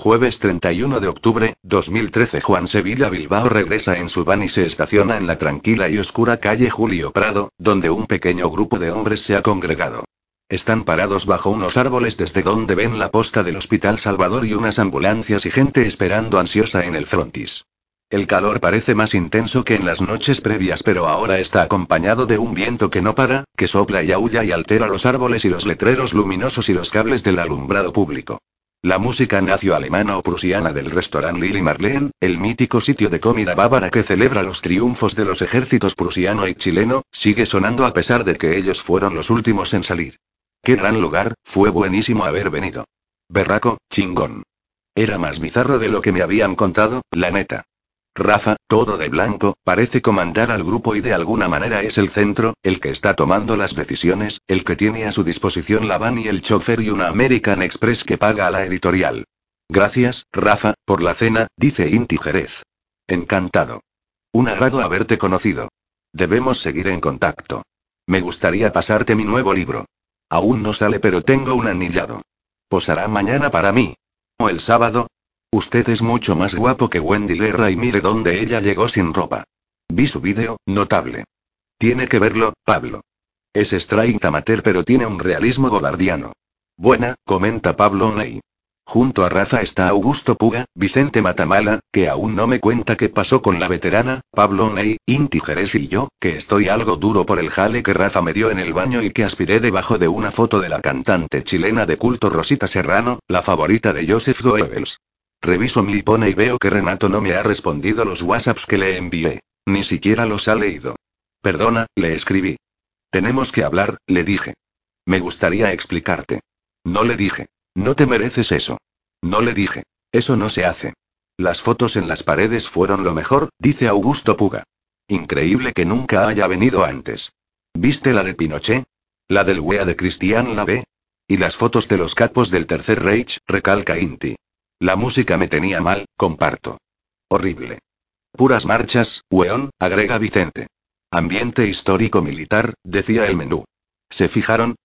Jueves 31 de octubre, 2013 Juan Sevilla Bilbao regresa en su van y se estaciona en la tranquila y oscura calle Julio Prado, donde un pequeño grupo de hombres se ha congregado. Están parados bajo unos árboles desde donde ven la posta del Hospital Salvador y unas ambulancias y gente esperando ansiosa en el frontis. El calor parece más intenso que en las noches previas, pero ahora está acompañado de un viento que no para, que sopla y aúlla y altera los árboles y los letreros luminosos y los cables del alumbrado público. La música nacio-alemana o prusiana del restaurante Lili Marleen, el mítico sitio de comida bávara que celebra los triunfos de los ejércitos prusiano y chileno, sigue sonando a pesar de que ellos fueron los últimos en salir. Qué gran lugar, fue buenísimo haber venido. Berraco, chingón. Era más bizarro de lo que me habían contado, la neta. Rafa, todo de blanco, parece comandar al grupo y de alguna manera es el centro, el que está tomando las decisiones, el que tiene a su disposición la van y el chofer y una American Express que paga a la editorial. Gracias, Rafa, por la cena, dice Inti Jerez. Encantado. Un agrado haberte conocido. Debemos seguir en contacto. Me gustaría pasarte mi nuevo libro. Aún no sale pero tengo un anillado. Posará mañana para mí. O el sábado, Usted es mucho más guapo que Wendy Guerra y mire dónde ella llegó sin ropa. Vi su vídeo, notable. Tiene que verlo, Pablo. Es straight amateur pero tiene un realismo godardiano. Buena, comenta Pablo Ney. Junto a Rafa está Augusto Puga, Vicente Matamala, que aún no me cuenta qué pasó con la veterana, Pablo Ney, Inti Jerez y yo, que estoy algo duro por el jale que Rafa me dio en el baño y que aspiré debajo de una foto de la cantante chilena de culto Rosita Serrano, la favorita de Joseph Goebbels. Reviso mi iPhone y veo que Renato no me ha respondido los WhatsApps que le envié. Ni siquiera los ha leído. Perdona, le escribí. Tenemos que hablar, le dije. Me gustaría explicarte. No le dije. No te mereces eso. No le dije. Eso no se hace. Las fotos en las paredes fueron lo mejor, dice Augusto Puga. Increíble que nunca haya venido antes. ¿Viste la de Pinochet? La del wea de Cristian Lave? Y las fotos de los capos del Tercer Reich, recalca Inti. La música me tenía mal, comparto. Horrible. Puras marchas, weón, agrega Vicente. Ambiente histórico militar, decía el menú. ¿Se fijaron?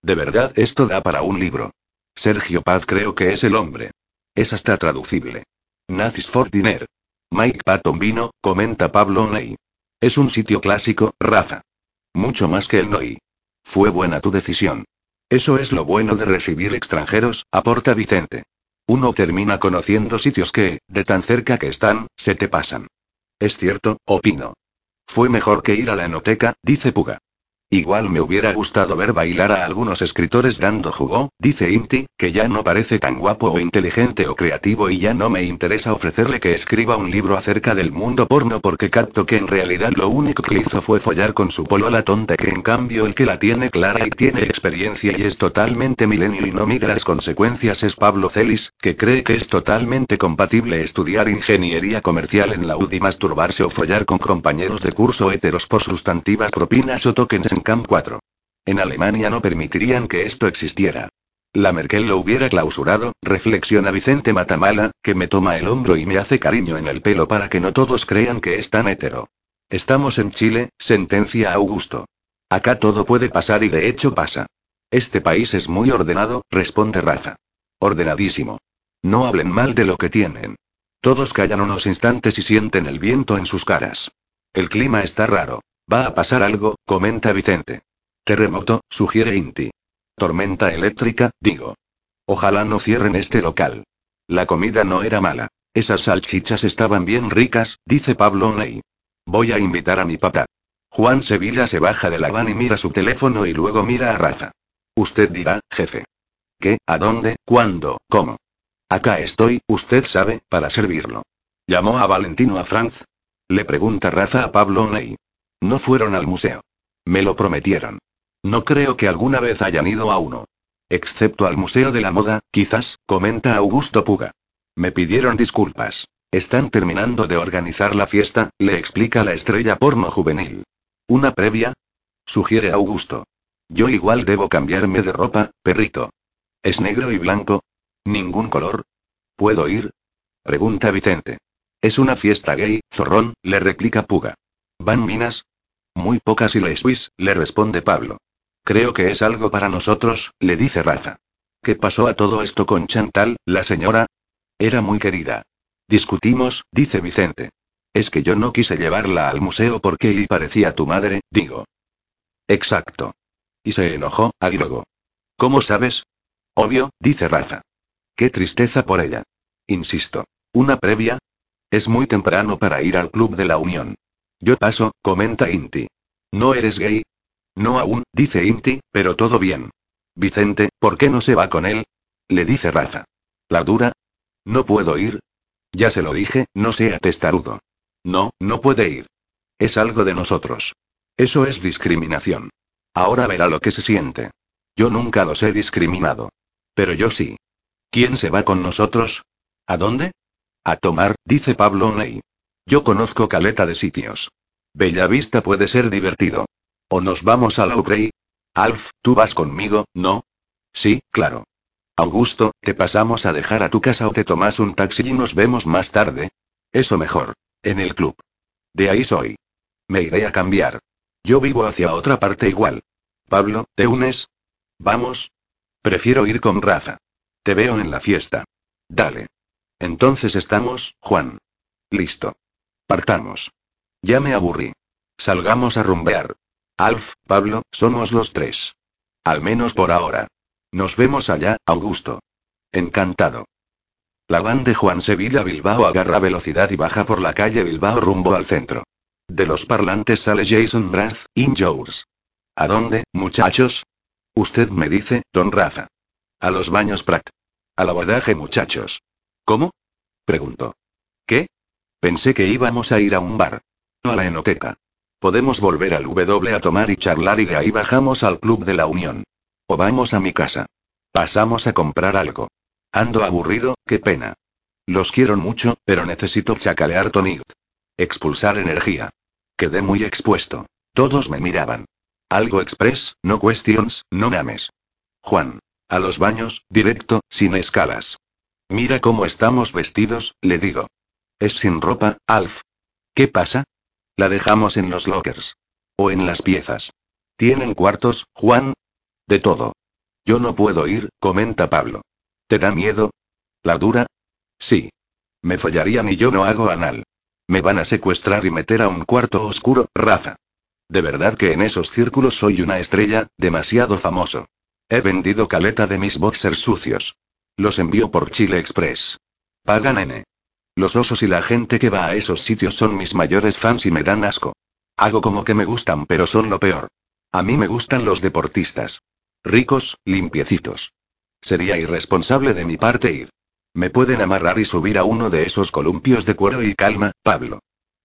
De verdad, esto da para un libro. Sergio Paz creo que es el hombre. Es hasta traducible. Nazis for Dinner. Mike Patton vino, comenta Pablo Ney. Es un sitio clásico, Rafa. Mucho más que el Noi. Fue buena tu decisión. Eso es lo bueno de recibir extranjeros, aporta Vicente. Uno termina conociendo sitios que, de tan cerca que están, se te pasan. Es cierto, opino. Fue mejor que ir a la enoteca, dice Puga. Igual me hubiera gustado ver bailar a algunos escritores dando jugo, dice Inti, que ya no parece tan guapo o inteligente o creativo y ya no me interesa ofrecerle que escriba un libro acerca del mundo porno porque capto que en realidad lo único que hizo fue follar con su polola tonta que en cambio el que la tiene clara y tiene experiencia y es totalmente milenio y no mira las consecuencias es Pablo Celis, que cree que es totalmente compatible estudiar ingeniería comercial en la UDI masturbarse o follar con compañeros de curso heteros por sustantivas propinas o tokens en Camp 4. En Alemania no permitirían que esto existiera. La Merkel lo hubiera clausurado, reflexiona Vicente Matamala, que me toma el hombro y me hace cariño en el pelo para que no todos crean que es tan hetero. Estamos en Chile, sentencia Augusto. Acá todo puede pasar y de hecho pasa. Este país es muy ordenado, responde Rafa. Ordenadísimo. No hablen mal de lo que tienen. Todos callan unos instantes y sienten el viento en sus caras. El clima está raro. Va a pasar algo, comenta Vicente. Terremoto, sugiere Inti. Tormenta eléctrica, digo. Ojalá no cierren este local. La comida no era mala. Esas salchichas estaban bien ricas, dice Pablo Ney. Voy a invitar a mi papá. Juan Sevilla se baja de la van y mira su teléfono y luego mira a Rafa. Usted dirá, jefe. ¿Qué? ¿A dónde? ¿Cuándo? ¿Cómo? Acá estoy, usted sabe, para servirlo. ¿Llamó a Valentino a Franz? Le pregunta Rafa a Pablo Ney. No fueron al museo. Me lo prometieron. No creo que alguna vez hayan ido a uno. Excepto al Museo de la Moda, quizás, comenta Augusto Puga. Me pidieron disculpas. Están terminando de organizar la fiesta, le explica la estrella porno juvenil. ¿Una previa? Sugiere Augusto. Yo igual debo cambiarme de ropa, perrito. ¿Es negro y blanco? ¿Ningún color? ¿Puedo ir? Pregunta Vicente. Es una fiesta gay, zorrón, le replica Puga. ¿Van minas? Muy pocas y Swiss, le responde Pablo. Creo que es algo para nosotros, le dice Rafa. ¿Qué pasó a todo esto con Chantal, la señora? Era muy querida. Discutimos, dice Vicente. Es que yo no quise llevarla al museo porque y parecía tu madre, digo. Exacto. Y se enojó, agregó. ¿Cómo sabes? Obvio, dice Rafa. Qué tristeza por ella. Insisto. ¿Una previa? Es muy temprano para ir al Club de la Unión. Yo paso, comenta Inti. ¿No eres gay? No aún, dice Inti, pero todo bien. Vicente, ¿por qué no se va con él? Le dice Rafa. ¿La dura? No puedo ir. Ya se lo dije, no sea testarudo. No, no puede ir. Es algo de nosotros. Eso es discriminación. Ahora verá lo que se siente. Yo nunca los he discriminado. Pero yo sí. ¿Quién se va con nosotros? ¿A dónde? A tomar, dice Pablo Oney. Yo conozco caleta de sitios. Bellavista puede ser divertido. ¿O nos vamos a Ucrey? Alf, ¿tú vas conmigo, no? Sí, claro. Augusto, ¿te pasamos a dejar a tu casa o te tomas un taxi y nos vemos más tarde? Eso mejor. En el club. De ahí soy. Me iré a cambiar. Yo vivo hacia otra parte igual. Pablo, ¿te unes? Vamos. Prefiero ir con Rafa. Te veo en la fiesta. Dale. Entonces estamos, Juan. Listo. Partamos. Ya me aburrí. Salgamos a rumbear. Alf, Pablo, somos los tres. Al menos por ahora. Nos vemos allá, Augusto. Encantado. La van de Juan Sevilla Bilbao agarra velocidad y baja por la calle Bilbao rumbo al centro. De los parlantes sale Jason Brath, Injures. ¿A dónde, muchachos? Usted me dice, don Rafa. A los baños Pratt. Al abordaje, muchachos. ¿Cómo? Preguntó. Pensé que íbamos a ir a un bar. A la enoteca. Podemos volver al W a tomar y charlar y de ahí bajamos al Club de la Unión. O vamos a mi casa. Pasamos a comprar algo. Ando aburrido, qué pena. Los quiero mucho, pero necesito chacalear tonic. Expulsar energía. Quedé muy expuesto. Todos me miraban. Algo express, no questions, no mames. Juan. A los baños, directo, sin escalas. Mira cómo estamos vestidos, le digo. Es sin ropa, Alf. ¿Qué pasa? La dejamos en los lockers. O en las piezas. ¿Tienen cuartos, Juan? De todo. Yo no puedo ir, comenta Pablo. ¿Te da miedo? ¿La dura? Sí. Me follarían y yo no hago anal. Me van a secuestrar y meter a un cuarto oscuro, Rafa. De verdad que en esos círculos soy una estrella, demasiado famoso. He vendido caleta de mis boxers sucios. Los envío por Chile Express. Pagan N. Los osos y la gente que va a esos sitios son mis mayores fans y me dan asco. Hago como que me gustan, pero son lo peor. A mí me gustan los deportistas. Ricos, limpiecitos. Sería irresponsable de mi parte ir. Me pueden amarrar y subir a uno de esos columpios de cuero y calma, Pablo.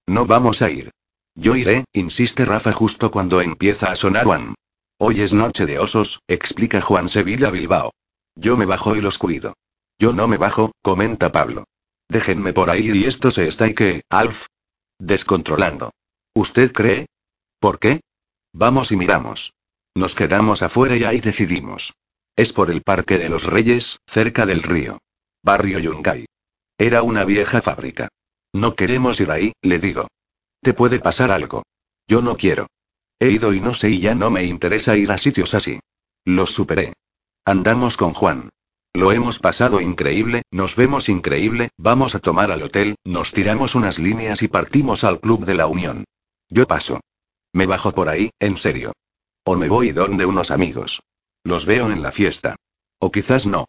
No vamos a ir. Yo iré, insiste Rafa justo cuando empieza a sonar Juan. Hoy es noche de osos, explica Juan Sevilla Bilbao. Yo me bajo y los cuido. Yo no me bajo, comenta Pablo. Déjenme por ahí y esto se está y que, Alf. Descontrolando. ¿Usted cree? ¿Por qué? Vamos y miramos. Nos quedamos afuera y ahí decidimos. Es por el Parque de los Reyes, cerca del río. Barrio Yungay. Era una vieja fábrica. No queremos ir ahí, le digo. Te puede pasar algo. Yo no quiero. He ido y no sé y ya no me interesa ir a sitios así. Los superé. Andamos con Juan. Lo hemos pasado increíble, nos vemos increíble, vamos a tomar al hotel, nos tiramos unas líneas y partimos al Club de la Unión. Yo paso. Me bajo por ahí, en serio. O me voy donde unos amigos. Los veo en la fiesta. O quizás no.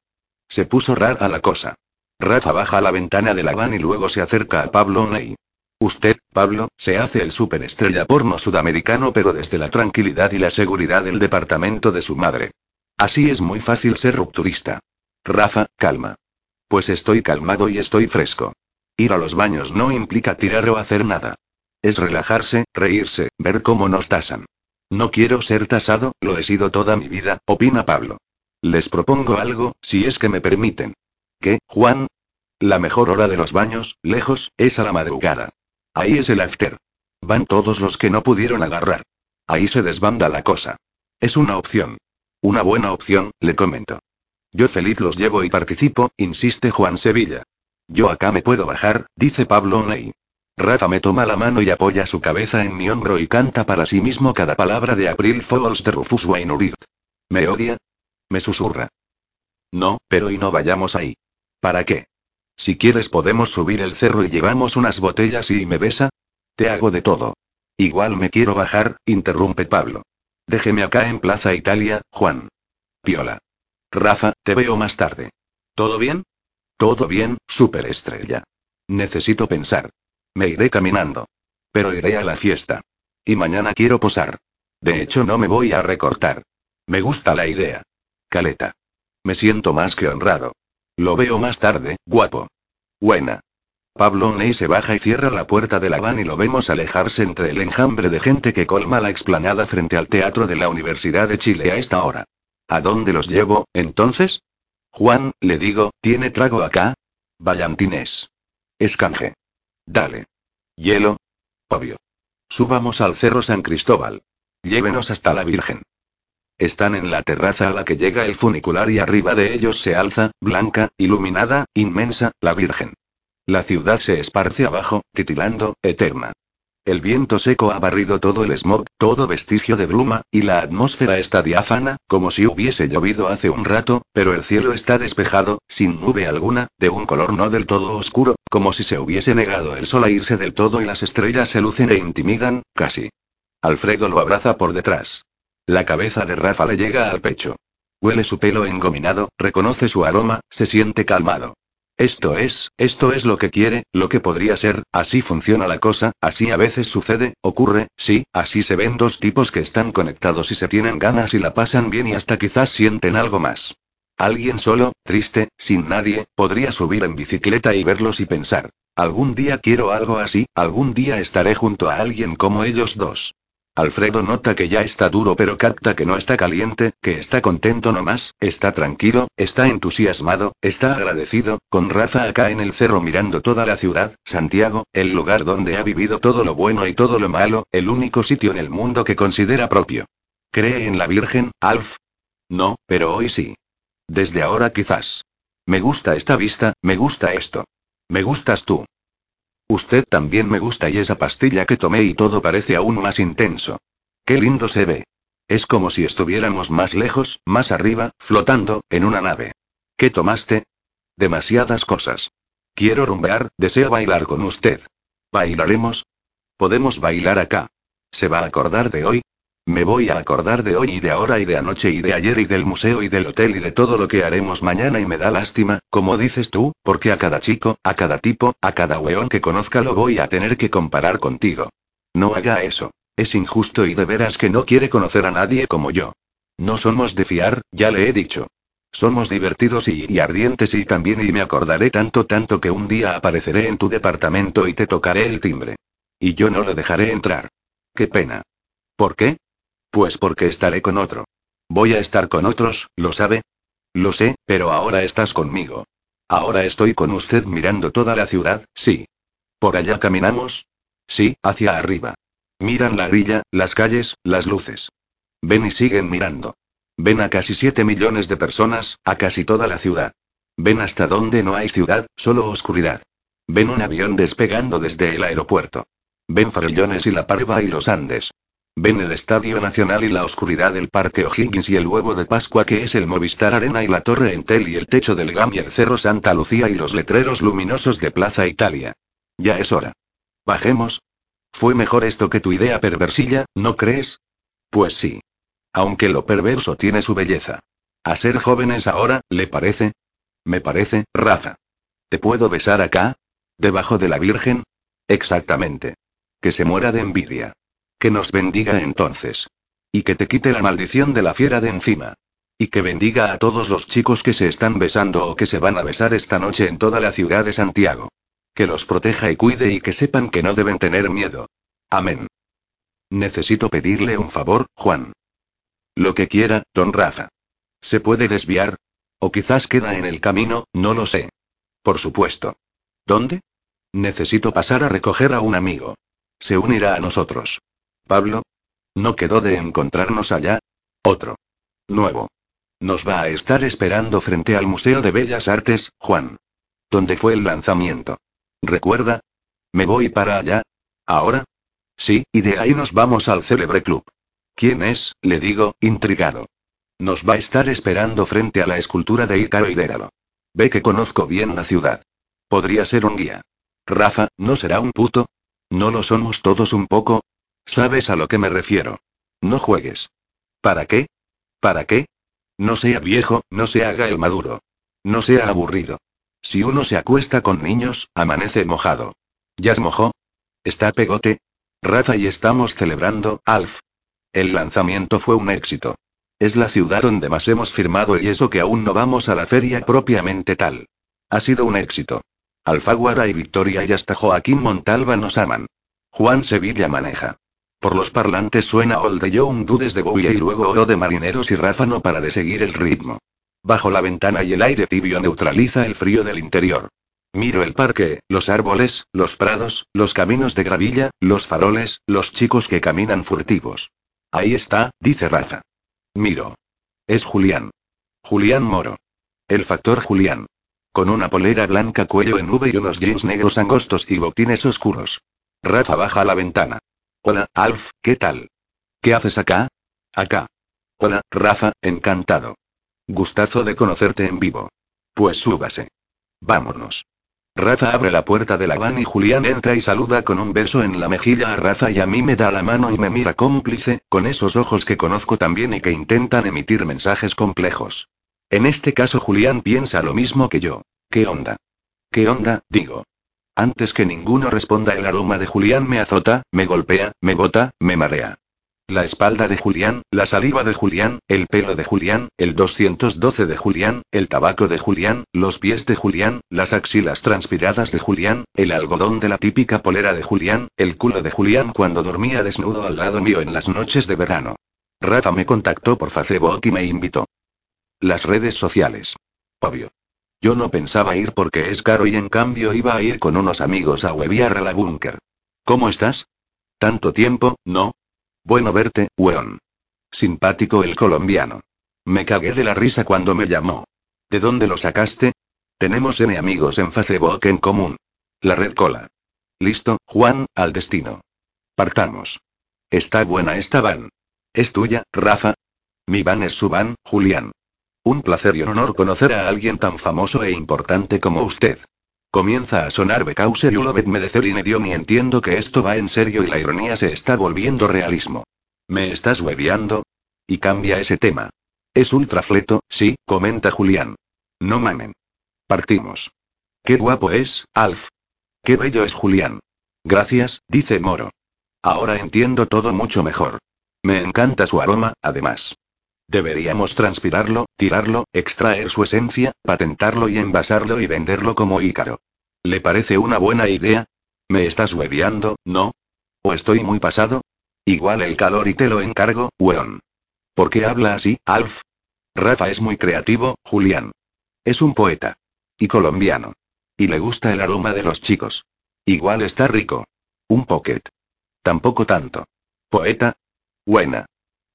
Se puso rara la cosa. Rafa baja la ventana de la van y luego se acerca a Pablo Ney. Usted, Pablo, se hace el superestrella porno sudamericano pero desde la tranquilidad y la seguridad del departamento de su madre. Así es muy fácil ser rupturista. Rafa, calma. Pues estoy calmado y estoy fresco. Ir a los baños no implica tirar o hacer nada. Es relajarse, reírse, ver cómo nos tasan. No quiero ser tasado, lo he sido toda mi vida, opina Pablo. Les propongo algo, si es que me permiten. ¿Qué, Juan? La mejor hora de los baños, lejos, es a la madrugada. Ahí es el after. Van todos los que no pudieron agarrar. Ahí se desbanda la cosa. Es una opción. Una buena opción, le comento. Yo feliz los llevo y participo, insiste Juan Sevilla. Yo acá me puedo bajar, dice Pablo Oney. Rafa me toma la mano y apoya su cabeza en mi hombro y canta para sí mismo cada palabra de April Fools de Rufus Wainwright. ¿Me odia? Me susurra. No, pero y no vayamos ahí. ¿Para qué? Si quieres podemos subir el cerro y llevamos unas botellas y me besa. Te hago de todo. Igual me quiero bajar, interrumpe Pablo. Déjeme acá en Plaza Italia, Juan. Piola. Rafa, te veo más tarde. ¿Todo bien? Todo bien, superestrella. Necesito pensar. Me iré caminando. Pero iré a la fiesta. Y mañana quiero posar. De hecho, no me voy a recortar. Me gusta la idea. Caleta. Me siento más que honrado. Lo veo más tarde, guapo. Buena. Pablo Ney se baja y cierra la puerta de la van y lo vemos alejarse entre el enjambre de gente que colma la explanada frente al teatro de la Universidad de Chile a esta hora. ¿A dónde los llevo, entonces? Juan, le digo, ¿tiene trago acá? Vallantinés. Escanje. Dale. Hielo. Obvio. Subamos al Cerro San Cristóbal. Llévenos hasta la Virgen. Están en la terraza a la que llega el funicular y arriba de ellos se alza, blanca, iluminada, inmensa, la Virgen. La ciudad se esparce abajo, titilando, eterna. El viento seco ha barrido todo el smog, todo vestigio de bruma, y la atmósfera está diáfana, como si hubiese llovido hace un rato, pero el cielo está despejado, sin nube alguna, de un color no del todo oscuro, como si se hubiese negado el sol a irse del todo y las estrellas se lucen e intimidan, casi. Alfredo lo abraza por detrás. La cabeza de Rafa le llega al pecho. Huele su pelo engominado, reconoce su aroma, se siente calmado. Esto es, esto es lo que quiere, lo que podría ser, así funciona la cosa, así a veces sucede, ocurre, sí, así se ven dos tipos que están conectados y se tienen ganas y la pasan bien y hasta quizás sienten algo más. Alguien solo, triste, sin nadie, podría subir en bicicleta y verlos y pensar, algún día quiero algo así, algún día estaré junto a alguien como ellos dos. Alfredo nota que ya está duro pero capta que no está caliente, que está contento nomás, está tranquilo, está entusiasmado, está agradecido, con Rafa acá en el cerro mirando toda la ciudad, Santiago, el lugar donde ha vivido todo lo bueno y todo lo malo, el único sitio en el mundo que considera propio. ¿Cree en la Virgen, Alf? No, pero hoy sí. Desde ahora quizás. Me gusta esta vista, me gusta esto. Me gustas tú. Usted también me gusta y esa pastilla que tomé y todo parece aún más intenso. Qué lindo se ve. Es como si estuviéramos más lejos, más arriba, flotando, en una nave. ¿Qué tomaste? Demasiadas cosas. Quiero rumbear, deseo bailar con usted. ¿Bailaremos? Podemos bailar acá. ¿Se va a acordar de hoy? Me voy a acordar de hoy y de ahora y de anoche y de ayer y del museo y del hotel y de todo lo que haremos mañana y me da lástima, como dices tú, porque a cada chico, a cada tipo, a cada weón que conozca lo voy a tener que comparar contigo. No haga eso. Es injusto y de veras que no quiere conocer a nadie como yo. No somos de fiar, ya le he dicho. Somos divertidos y, y, ardientes y también y me acordaré tanto tanto que un día apareceré en tu departamento y te tocaré el timbre. Y yo no lo dejaré entrar. Qué pena. ¿Por qué? Pues porque estaré con otro. Voy a estar con otros, ¿lo sabe? Lo sé, pero ahora estás conmigo. Ahora estoy con usted mirando toda la ciudad, sí. ¿Por allá caminamos? Sí, hacia arriba. Miran la grilla, las calles, las luces. Ven y siguen mirando. Ven a casi 7 millones de personas, a casi toda la ciudad. Ven hasta donde no hay ciudad, solo oscuridad. Ven un avión despegando desde el aeropuerto. Ven Farellones y la Parva y los Andes. Ven el Estadio Nacional y la oscuridad del Parque O'Higgins y el huevo de Pascua que es el Movistar Arena y la Torre Entel y el techo del GAM y el Cerro Santa Lucía y los letreros luminosos de Plaza Italia. Ya es hora. Bajemos. Fue mejor esto que tu idea perversilla, ¿no crees? Pues sí. Aunque lo perverso tiene su belleza. A ser jóvenes ahora, ¿le parece? Me parece, Rafa. ¿Te puedo besar acá? ¿Debajo de la Virgen? Exactamente. Que se muera de envidia. Que nos bendiga entonces. Y que te quite la maldición de la fiera de encima. Y que bendiga a todos los chicos que se están besando o que se van a besar esta noche en toda la ciudad de Santiago. Que los proteja y cuide y que sepan que no deben tener miedo. Amén. Necesito pedirle un favor, Juan. Lo que quiera, don Rafa. ¿Se puede desviar? O quizás queda en el camino, no lo sé. Por supuesto. ¿Dónde? Necesito pasar a recoger a un amigo. Se unirá a nosotros. Pablo. ¿No quedó de encontrarnos allá? Otro. Nuevo. Nos va a estar esperando frente al Museo de Bellas Artes, Juan. ¿Dónde fue el lanzamiento? ¿Recuerda? ¿Me voy para allá? ¿Ahora? Sí, y de ahí nos vamos al célebre club. ¿Quién es? le digo, intrigado. Nos va a estar esperando frente a la escultura de Ícaro y Déralo. Ve que conozco bien la ciudad. Podría ser un guía. Rafa, ¿no será un puto? ¿No lo somos todos un poco? ¿Sabes a lo que me refiero? No juegues. ¿Para qué? ¿Para qué? No sea viejo, no se haga el maduro. No sea aburrido. Si uno se acuesta con niños, amanece mojado. ¿Ya se mojó? ¿Está pegote? Rafa y estamos celebrando, Alf. El lanzamiento fue un éxito. Es la ciudad donde más hemos firmado y eso que aún no vamos a la feria propiamente tal. Ha sido un éxito. Alfaguara y Victoria y hasta Joaquín Montalva nos aman. Juan Sevilla maneja. Por los parlantes suena All the Young Dudes de Bowie y luego O de Marineros y Ráfano para de seguir el ritmo. Bajo la ventana y el aire tibio neutraliza el frío del interior. Miro el parque, los árboles, los prados, los caminos de gravilla, los faroles, los chicos que caminan furtivos. Ahí está, dice Rafa. Miro. Es Julián. Julián Moro. El factor Julián. Con una polera blanca cuello en V y unos jeans negros angostos y botines oscuros. Rafa baja la ventana. Hola, Alf, ¿qué tal? ¿Qué haces acá? Acá. Hola, Rafa, encantado. Gustazo de conocerte en vivo. Pues súbase. Vámonos. Rafa abre la puerta de la van y Julián entra y saluda con un beso en la mejilla a Rafa y a mí me da la mano y me mira cómplice, con esos ojos que conozco también y que intentan emitir mensajes complejos. En este caso Julián piensa lo mismo que yo. ¿Qué onda? ¿Qué onda? digo. Antes que ninguno responda el aroma de Julián me azota, me golpea, me bota, me marea. La espalda de Julián, la saliva de Julián, el pelo de Julián, el 212 de Julián, el tabaco de Julián, los pies de Julián, las axilas transpiradas de Julián, el algodón de la típica polera de Julián, el culo de Julián cuando dormía desnudo al lado mío en las noches de verano. Rafa me contactó por Facebook y me invitó. Las redes sociales. Obvio. Yo no pensaba ir porque es caro y en cambio iba a ir con unos amigos a hueviar a la búnker. ¿Cómo estás? Tanto tiempo, ¿no? Bueno verte, weón. Simpático el colombiano. Me cagué de la risa cuando me llamó. ¿De dónde lo sacaste? Tenemos N amigos en Facebook en común. La red cola. Listo, Juan, al destino. Partamos. Está buena esta van. ¿Es tuya, Rafa? Mi van es su van, Julián. Un placer y un honor conocer a alguien tan famoso e importante como usted. Comienza a sonar Because y Ulovet me de y y entiendo que esto va en serio y la ironía se está volviendo realismo. ¿Me estás hueviando? Y cambia ese tema. Es ultrafleto, sí, comenta Julián. No mamen. Partimos. Qué guapo es, Alf. Qué bello es Julián. Gracias, dice Moro. Ahora entiendo todo mucho mejor. Me encanta su aroma, además. Deberíamos transpirarlo, tirarlo, extraer su esencia, patentarlo y envasarlo y venderlo como Ícaro. ¿Le parece una buena idea? ¿Me estás hueviando, no? ¿O estoy muy pasado? Igual el calor y te lo encargo, weón. ¿Por qué habla así, Alf? Rafa es muy creativo, Julián. Es un poeta. Y colombiano. Y le gusta el aroma de los chicos. Igual está rico. Un pocket. Tampoco tanto. Poeta. Buena.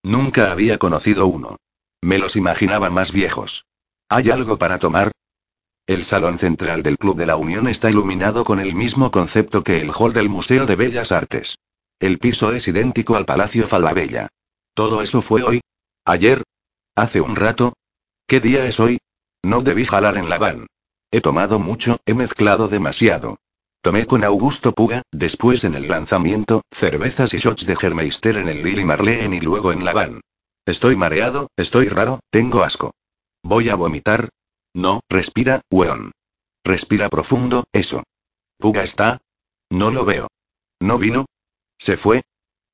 Nunca había conocido uno. Me los imaginaba más viejos. ¿Hay algo para tomar? El salón central del Club de la Unión está iluminado con el mismo concepto que el hall del Museo de Bellas Artes. El piso es idéntico al Palacio Falabella. ¿Todo eso fue hoy? ¿Ayer? ¿Hace un rato? ¿Qué día es hoy? No debí jalar en la van. He tomado mucho, he mezclado demasiado. Tomé con Augusto Puga, después en el lanzamiento, cervezas y shots de Germeister en el Lily Marleen y luego en la van. Estoy mareado, estoy raro, tengo asco. ¿Voy a vomitar? No, respira, weón. Respira profundo, eso. ¿Puga está? No lo veo. ¿No vino? ¿Se fue?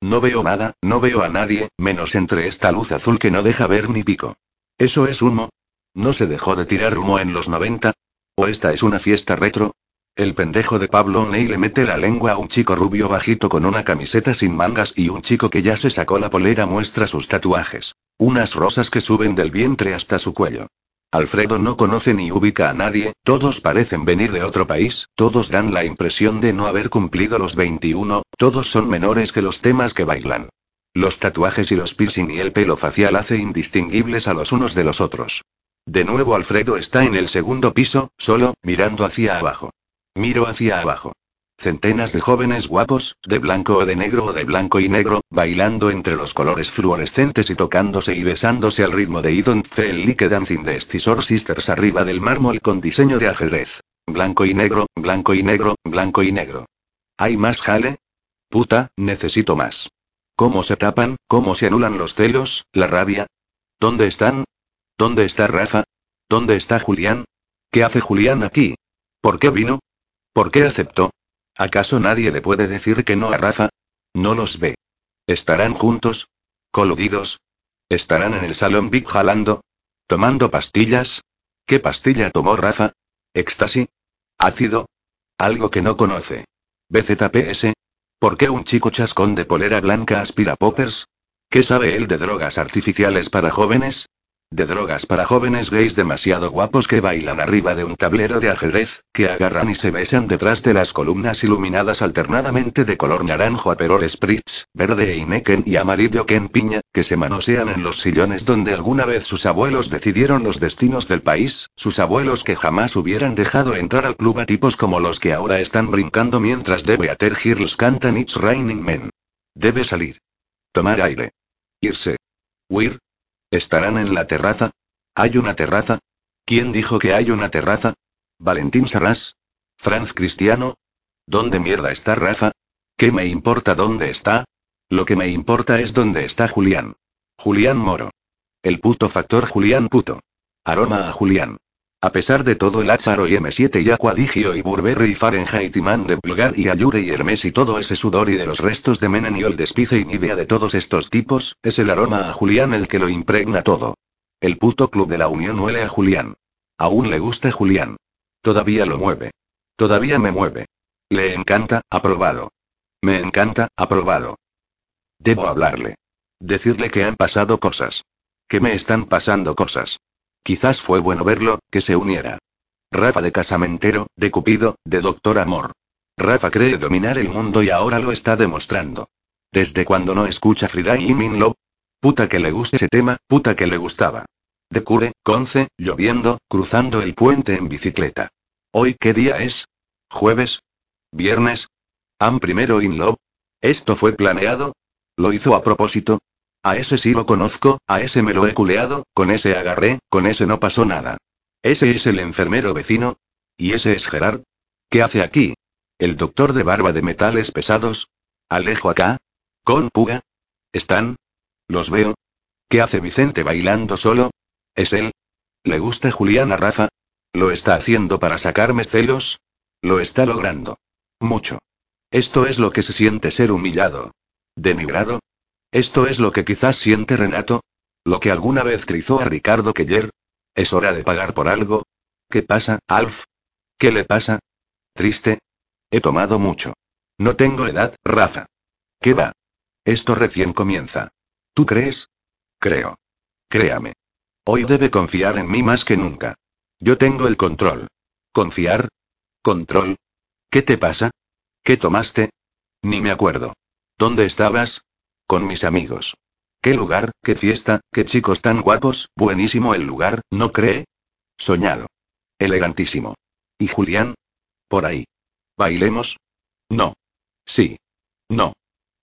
No veo nada, no veo a nadie, menos entre esta luz azul que no deja ver ni pico. ¿Eso es humo? ¿No se dejó de tirar humo en los 90? ¿O esta es una fiesta retro? El pendejo de Pablo O'Neill le mete la lengua a un chico rubio bajito con una camiseta sin mangas y un chico que ya se sacó la polera muestra sus tatuajes. Unas rosas que suben del vientre hasta su cuello. Alfredo no conoce ni ubica a nadie, todos parecen venir de otro país, todos dan la impresión de no haber cumplido los 21, todos son menores que los temas que bailan. Los tatuajes y los piercing y el pelo facial hace indistinguibles a los unos de los otros. De nuevo Alfredo está en el segundo piso, solo, mirando hacia abajo. Miro hacia abajo. Centenas de jóvenes guapos, de blanco o de negro o de blanco y negro, bailando entre los colores fluorescentes y tocándose y besándose al ritmo de I Don't Feel Like Dancing de Scissor Sisters arriba del mármol con diseño de ajedrez. blanco y negro, blanco y negro, blanco y negro. ¿Hay más jale? Puta, necesito más. ¿Cómo se tapan, cómo se anulan los celos, la rabia? ¿Dónde están? ¿Dónde está Rafa? ¿Dónde está Julián? ¿Qué hace Julián aquí? ¿Por qué vino? ¿Por qué aceptó? ¿Acaso nadie le puede decir que no a Rafa? No los ve. ¿Estarán juntos? ¿Coludidos? ¿Estarán en el salón Big jalando? ¿Tomando pastillas? ¿Qué pastilla tomó Rafa? ¿Éxtasy? ¿Ácido? Algo que no conoce. ¿BZPS? ¿Por qué un chico chascón de polera blanca aspira poppers? ¿Qué sabe él de drogas artificiales para jóvenes? De drogas para jóvenes gays demasiado guapos que bailan arriba de un tablero de ajedrez, que agarran y se besan detrás de las columnas iluminadas alternadamente de color naranjo a perol spritz, verde e ineken y amarillo ken piña, que se manosean en los sillones donde alguna vez sus abuelos decidieron los destinos del país, sus abuelos que jamás hubieran dejado entrar al club a tipos como los que ahora están brincando mientras de Beater Girls cantan It's Raining Men. Debe salir. Tomar aire. Irse. Huir, ¿Estarán en la terraza? ¿Hay una terraza? ¿Quién dijo que hay una terraza? ¿Valentín Sarras? ¿Franz Cristiano? ¿Dónde mierda está Rafa? ¿Qué me importa dónde está? Lo que me importa es dónde está Julián. Julián Moro. El puto factor Julián puto. Aroma a Julián. A pesar de todo el Lázaro y M7 y Aquadigio y Burberry y Fahrenheit y Man de Pulgar y Ayure y Hermes y todo ese sudor y de los restos de Menen y el despice y Nivea de todos estos tipos, es el aroma a Julián el que lo impregna todo. El puto club de la Unión huele a Julián. Aún le gusta Julián. Todavía lo mueve. Todavía me mueve. Le encanta, aprobado. Me encanta, aprobado. Debo hablarle. Decirle que han pasado cosas. Que me están pasando cosas. Quizás fue bueno verlo, que se uniera. Rafa de casamentero, de cupido, de doctor amor. Rafa cree dominar el mundo y ahora lo está demostrando. ¿Desde cuando no escucha Frida y Min Love? Puta que le guste ese tema, puta que le gustaba. De cure, conce, lloviendo, cruzando el puente en bicicleta. ¿Hoy qué día es? ¿Jueves? ¿Viernes? ¿Am primero in love? ¿Esto fue planeado? ¿Lo hizo a propósito? A ese sí lo conozco, a ese me lo he culeado, con ese agarré, con ese no pasó nada. Ese es el enfermero vecino. ¿Y ese es Gerard? ¿Qué hace aquí? ¿El doctor de barba de metales pesados? ¿Alejo acá? ¿Con Puga? ¿Están? ¿Los veo? ¿Qué hace Vicente bailando solo? ¿Es él? ¿Le gusta Julián a Rafa? ¿Lo está haciendo para sacarme celos? Lo está logrando. Mucho. Esto es lo que se siente ser humillado. Denigrado, ¿Esto es lo que quizás siente Renato? ¿Lo que alguna vez trizó a Ricardo Keller? ¿Es hora de pagar por algo? ¿Qué pasa, Alf? ¿Qué le pasa? ¿Triste? He tomado mucho. No tengo edad, Rafa. ¿Qué va? Esto recién comienza. ¿Tú crees? Creo. Créame. Hoy debe confiar en mí más que nunca. Yo tengo el control. ¿Confiar? ¿Control? ¿Qué te pasa? ¿Qué tomaste? Ni me acuerdo. ¿Dónde estabas? Con mis amigos. ¿Qué lugar, qué fiesta, qué chicos tan guapos? Buenísimo el lugar, ¿no cree? Soñado. Elegantísimo. ¿Y Julián? Por ahí. ¿Bailemos? No. Sí. No.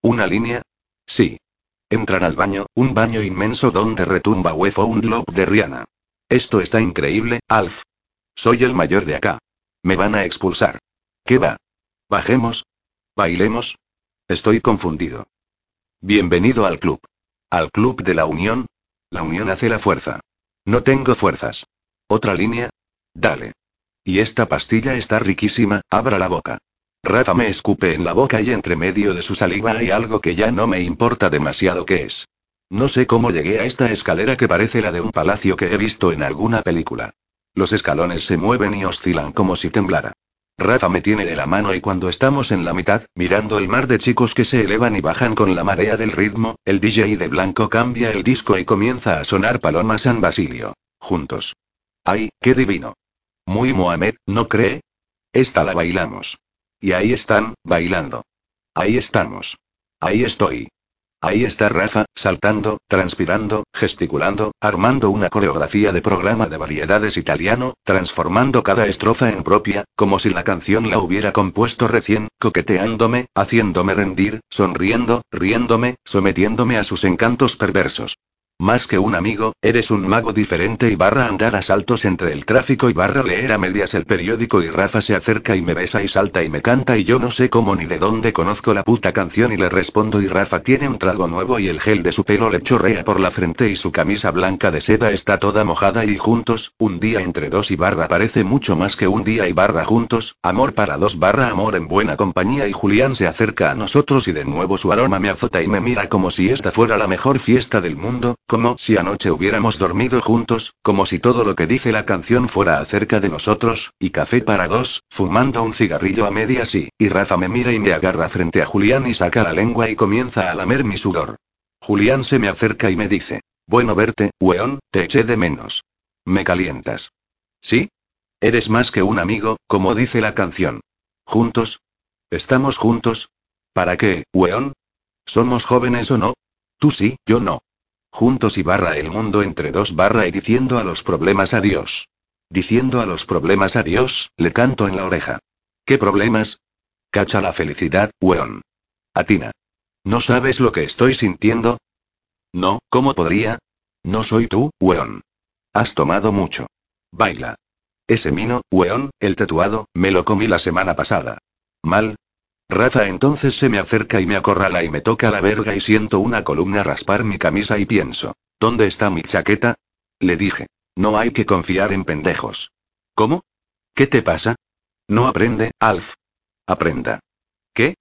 ¿Una línea? Sí. Entran al baño, un baño inmenso donde retumba UFO un Love de Rihanna. Esto está increíble, Alf. Soy el mayor de acá. Me van a expulsar. ¿Qué va? ¿Bajemos? ¿Bailemos? Estoy confundido. Bienvenido al club. ¿Al club de la unión? La unión hace la fuerza. No tengo fuerzas. ¿Otra línea? Dale. Y esta pastilla está riquísima, abra la boca. Rafa me escupe en la boca y entre medio de su saliva hay algo que ya no me importa demasiado qué es. No sé cómo llegué a esta escalera que parece la de un palacio que he visto en alguna película. Los escalones se mueven y oscilan como si temblara. Rafa me tiene de la mano y cuando estamos en la mitad, mirando el mar de chicos que se elevan y bajan con la marea del ritmo, el DJ de blanco cambia el disco y comienza a sonar Paloma San Basilio. Juntos. ¡Ay, qué divino! Muy Mohamed, ¿no cree? Esta la bailamos. Y ahí están, bailando. Ahí estamos. Ahí estoy. Ahí está Rafa, saltando, transpirando, gesticulando, armando una coreografía de programa de variedades italiano, transformando cada estrofa en propia, como si la canción la hubiera compuesto recién, coqueteándome, haciéndome rendir, sonriendo, riéndome, sometiéndome a sus encantos perversos. Más que un amigo, eres un mago diferente y barra andar a saltos entre el tráfico y barra leer a medias el periódico y Rafa se acerca y me besa y salta y me canta y yo no sé cómo ni de dónde conozco la puta canción y le respondo y Rafa tiene un trago nuevo y el gel de su pelo le chorrea por la frente y su camisa blanca de seda está toda mojada y juntos, un día entre dos y barra parece mucho más que un día y barra juntos, amor para dos barra amor en buena compañía y Julián se acerca a nosotros y de nuevo su aroma me azota y me mira como si esta fuera la mejor fiesta del mundo, como si anoche hubiéramos dormido juntos, como si todo lo que dice la canción fuera acerca de nosotros, y café para dos, fumando un cigarrillo a medias y, y Rafa me mira y me agarra frente a Julián y saca la lengua y comienza a lamer mi sudor. Julián se me acerca y me dice, bueno verte, weón, te eché de menos. Me calientas. ¿Sí? Eres más que un amigo, como dice la canción. ¿Juntos? ¿Estamos juntos? ¿Para qué, weón? ¿Somos jóvenes o no? Tú sí, yo no. Juntos y barra el mundo entre dos barra y diciendo a los problemas adiós. Diciendo a los problemas adiós, le canto en la oreja. ¿Qué problemas? Cacha la felicidad, weón. Atina. ¿No sabes lo que estoy sintiendo? No, ¿cómo podría? No soy tú, weón. Has tomado mucho. Baila. Ese mino, weón, el tatuado, me lo comí la semana pasada. Mal, Rafa entonces se me acerca y me acorrala y me toca la verga y siento una columna raspar mi camisa y pienso, ¿dónde está mi chaqueta? Le dije, no hay que confiar en pendejos. ¿Cómo? ¿Qué te pasa? No aprende, Alf. Aprenda. ¿Qué?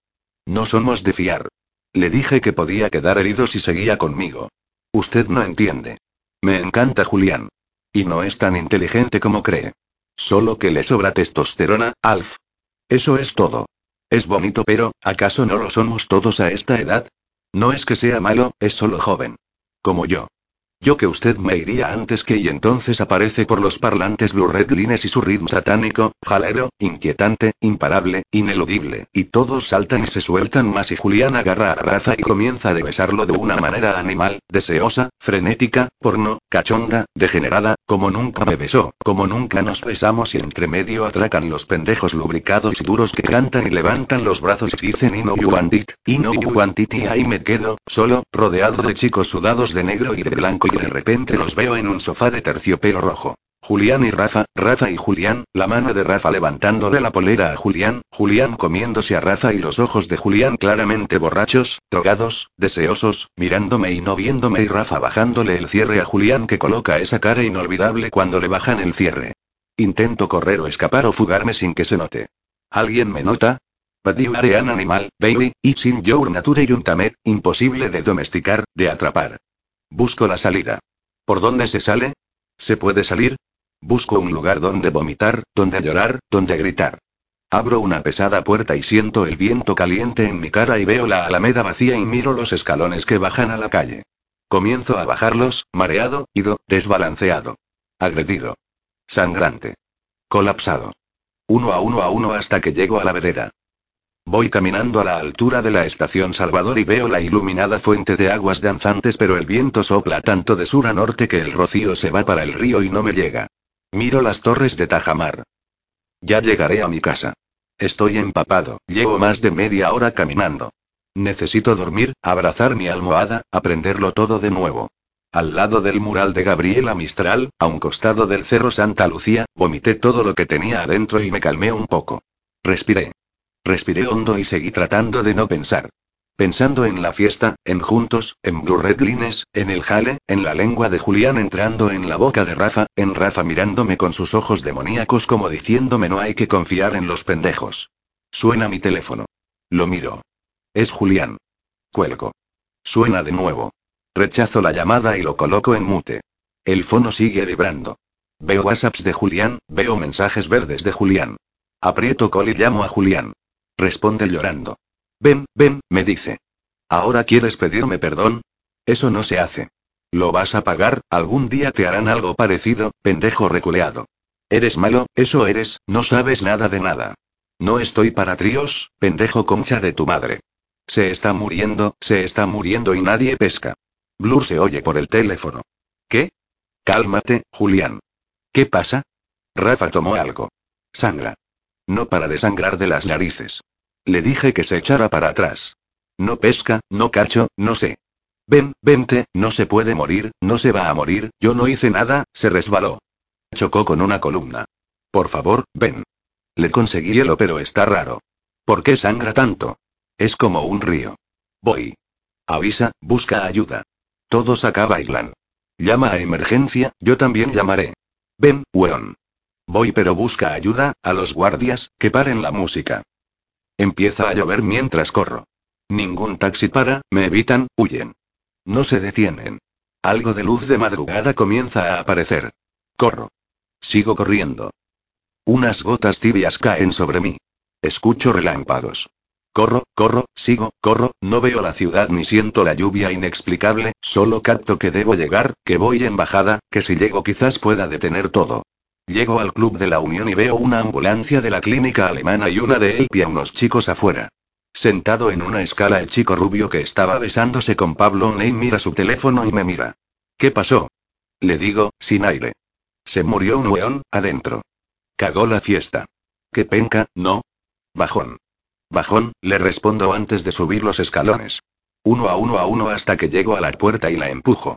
No somos de fiar. Le dije que podía quedar herido si seguía conmigo. Usted no entiende. Me encanta Julián. Y no es tan inteligente como cree. Solo que le sobra testosterona, Alf. Eso es todo. Es bonito pero, ¿acaso no lo somos todos a esta edad? No es que sea malo, es solo joven. Como yo. Yo que usted me iría antes que y entonces aparece por los parlantes Blue Red Lines y su ritmo satánico, jalero, inquietante, imparable, ineludible, y todos saltan y se sueltan más y Julián agarra a Rafa y comienza a besarlo de una manera animal, deseosa, frenética, porno, cachonda, degenerada, como nunca me besó, como nunca nos besamos y entre medio atracan los pendejos lubricados y duros que cantan y levantan los brazos y dicen y no you want it, y no you want it y ahí me quedo, solo, rodeado de chicos sudados de negro y de blanco y de repente los veo en un sofá de terciopelo rojo. Julián y Rafa, Rafa y Julián, la mano de Rafa levantándole la polera a Julián, Julián comiéndose a Rafa y los ojos de Julián claramente borrachos, drogados, deseosos, mirándome y no viéndome y Rafa bajándole el cierre a Julián que coloca esa cara inolvidable cuando le bajan el cierre. Intento correr o escapar o fugarme sin que se note. ¿Alguien me nota? an animal, baby, it's in your nature y imposible de domesticar, de atrapar. Busco la salida. ¿Por dónde se sale? ¿Se puede salir? Busco un lugar donde vomitar, donde llorar, donde gritar. Abro una pesada puerta y siento el viento caliente en mi cara y veo la alameda vacía y miro los escalones que bajan a la calle. Comienzo a bajarlos, mareado, ido, desbalanceado. Agredido. Sangrante. Colapsado. Uno a uno a uno hasta que llego a la vereda. Voy caminando a la altura de la estación Salvador y veo la iluminada fuente de aguas danzantes, pero el viento sopla tanto de sur a norte que el rocío se va para el río y no me llega. Miro las torres de Tajamar. Ya llegaré a mi casa. Estoy empapado, llevo más de media hora caminando. Necesito dormir, abrazar mi almohada, aprenderlo todo de nuevo. Al lado del mural de Gabriela Mistral, a un costado del cerro Santa Lucía, vomité todo lo que tenía adentro y me calmé un poco. Respiré. Respiré hondo y seguí tratando de no pensar. Pensando en la fiesta, en Juntos, en Blue Red Lines, en el jale, en la lengua de Julián entrando en la boca de Rafa, en Rafa mirándome con sus ojos demoníacos como diciéndome no hay que confiar en los pendejos. Suena mi teléfono. Lo miro. Es Julián. Cuelgo. Suena de nuevo. Rechazo la llamada y lo coloco en mute. El fono sigue vibrando. Veo WhatsApps de Julián, veo mensajes verdes de Julián. Aprieto call y llamo a Julián. Responde llorando. Ven, ven, me dice. ¿Ahora quieres pedirme perdón? Eso no se hace. Lo vas a pagar, algún día te harán algo parecido, pendejo reculeado. Eres malo, eso eres, no sabes nada de nada. No estoy para tríos, pendejo concha de tu madre. Se está muriendo, se está muriendo y nadie pesca. Blur se oye por el teléfono. ¿Qué? Cálmate, Julián. ¿Qué pasa? Rafa tomó algo. Sangra. No para de sangrar de las narices. Le dije que se echara para atrás. No pesca, no cacho, no sé. Ven, vente, no se puede morir, no se va a morir, yo no hice nada, se resbaló. Chocó con una columna. Por favor, ven. Le conseguí hielo, pero está raro. ¿Por qué sangra tanto? Es como un río. Voy. Avisa, busca ayuda. Todos acá bailan. Llama a emergencia, yo también llamaré. Ven, weón. Voy pero busca ayuda, a los guardias, que paren la música. Empieza a llover mientras corro. Ningún taxi para, me evitan, huyen. No se detienen. Algo de luz de madrugada comienza a aparecer. Corro. Sigo corriendo. Unas gotas tibias caen sobre mí. Escucho relámpagos. Corro, corro, sigo, corro, no veo la ciudad ni siento la lluvia inexplicable, solo capto que debo llegar, que voy en bajada, que si llego quizás pueda detener todo. Llego al club de la Unión y veo una ambulancia de la clínica alemana y una de él y a unos chicos afuera. Sentado en una escala el chico rubio que estaba besándose con Pablo Ney mira su teléfono y me mira. ¿Qué pasó? Le digo, sin aire. Se murió un weón, adentro. Cagó la fiesta. Qué penca, ¿no? Bajón. Bajón, le respondo antes de subir los escalones. Uno a uno a uno hasta que llego a la puerta y la empujo.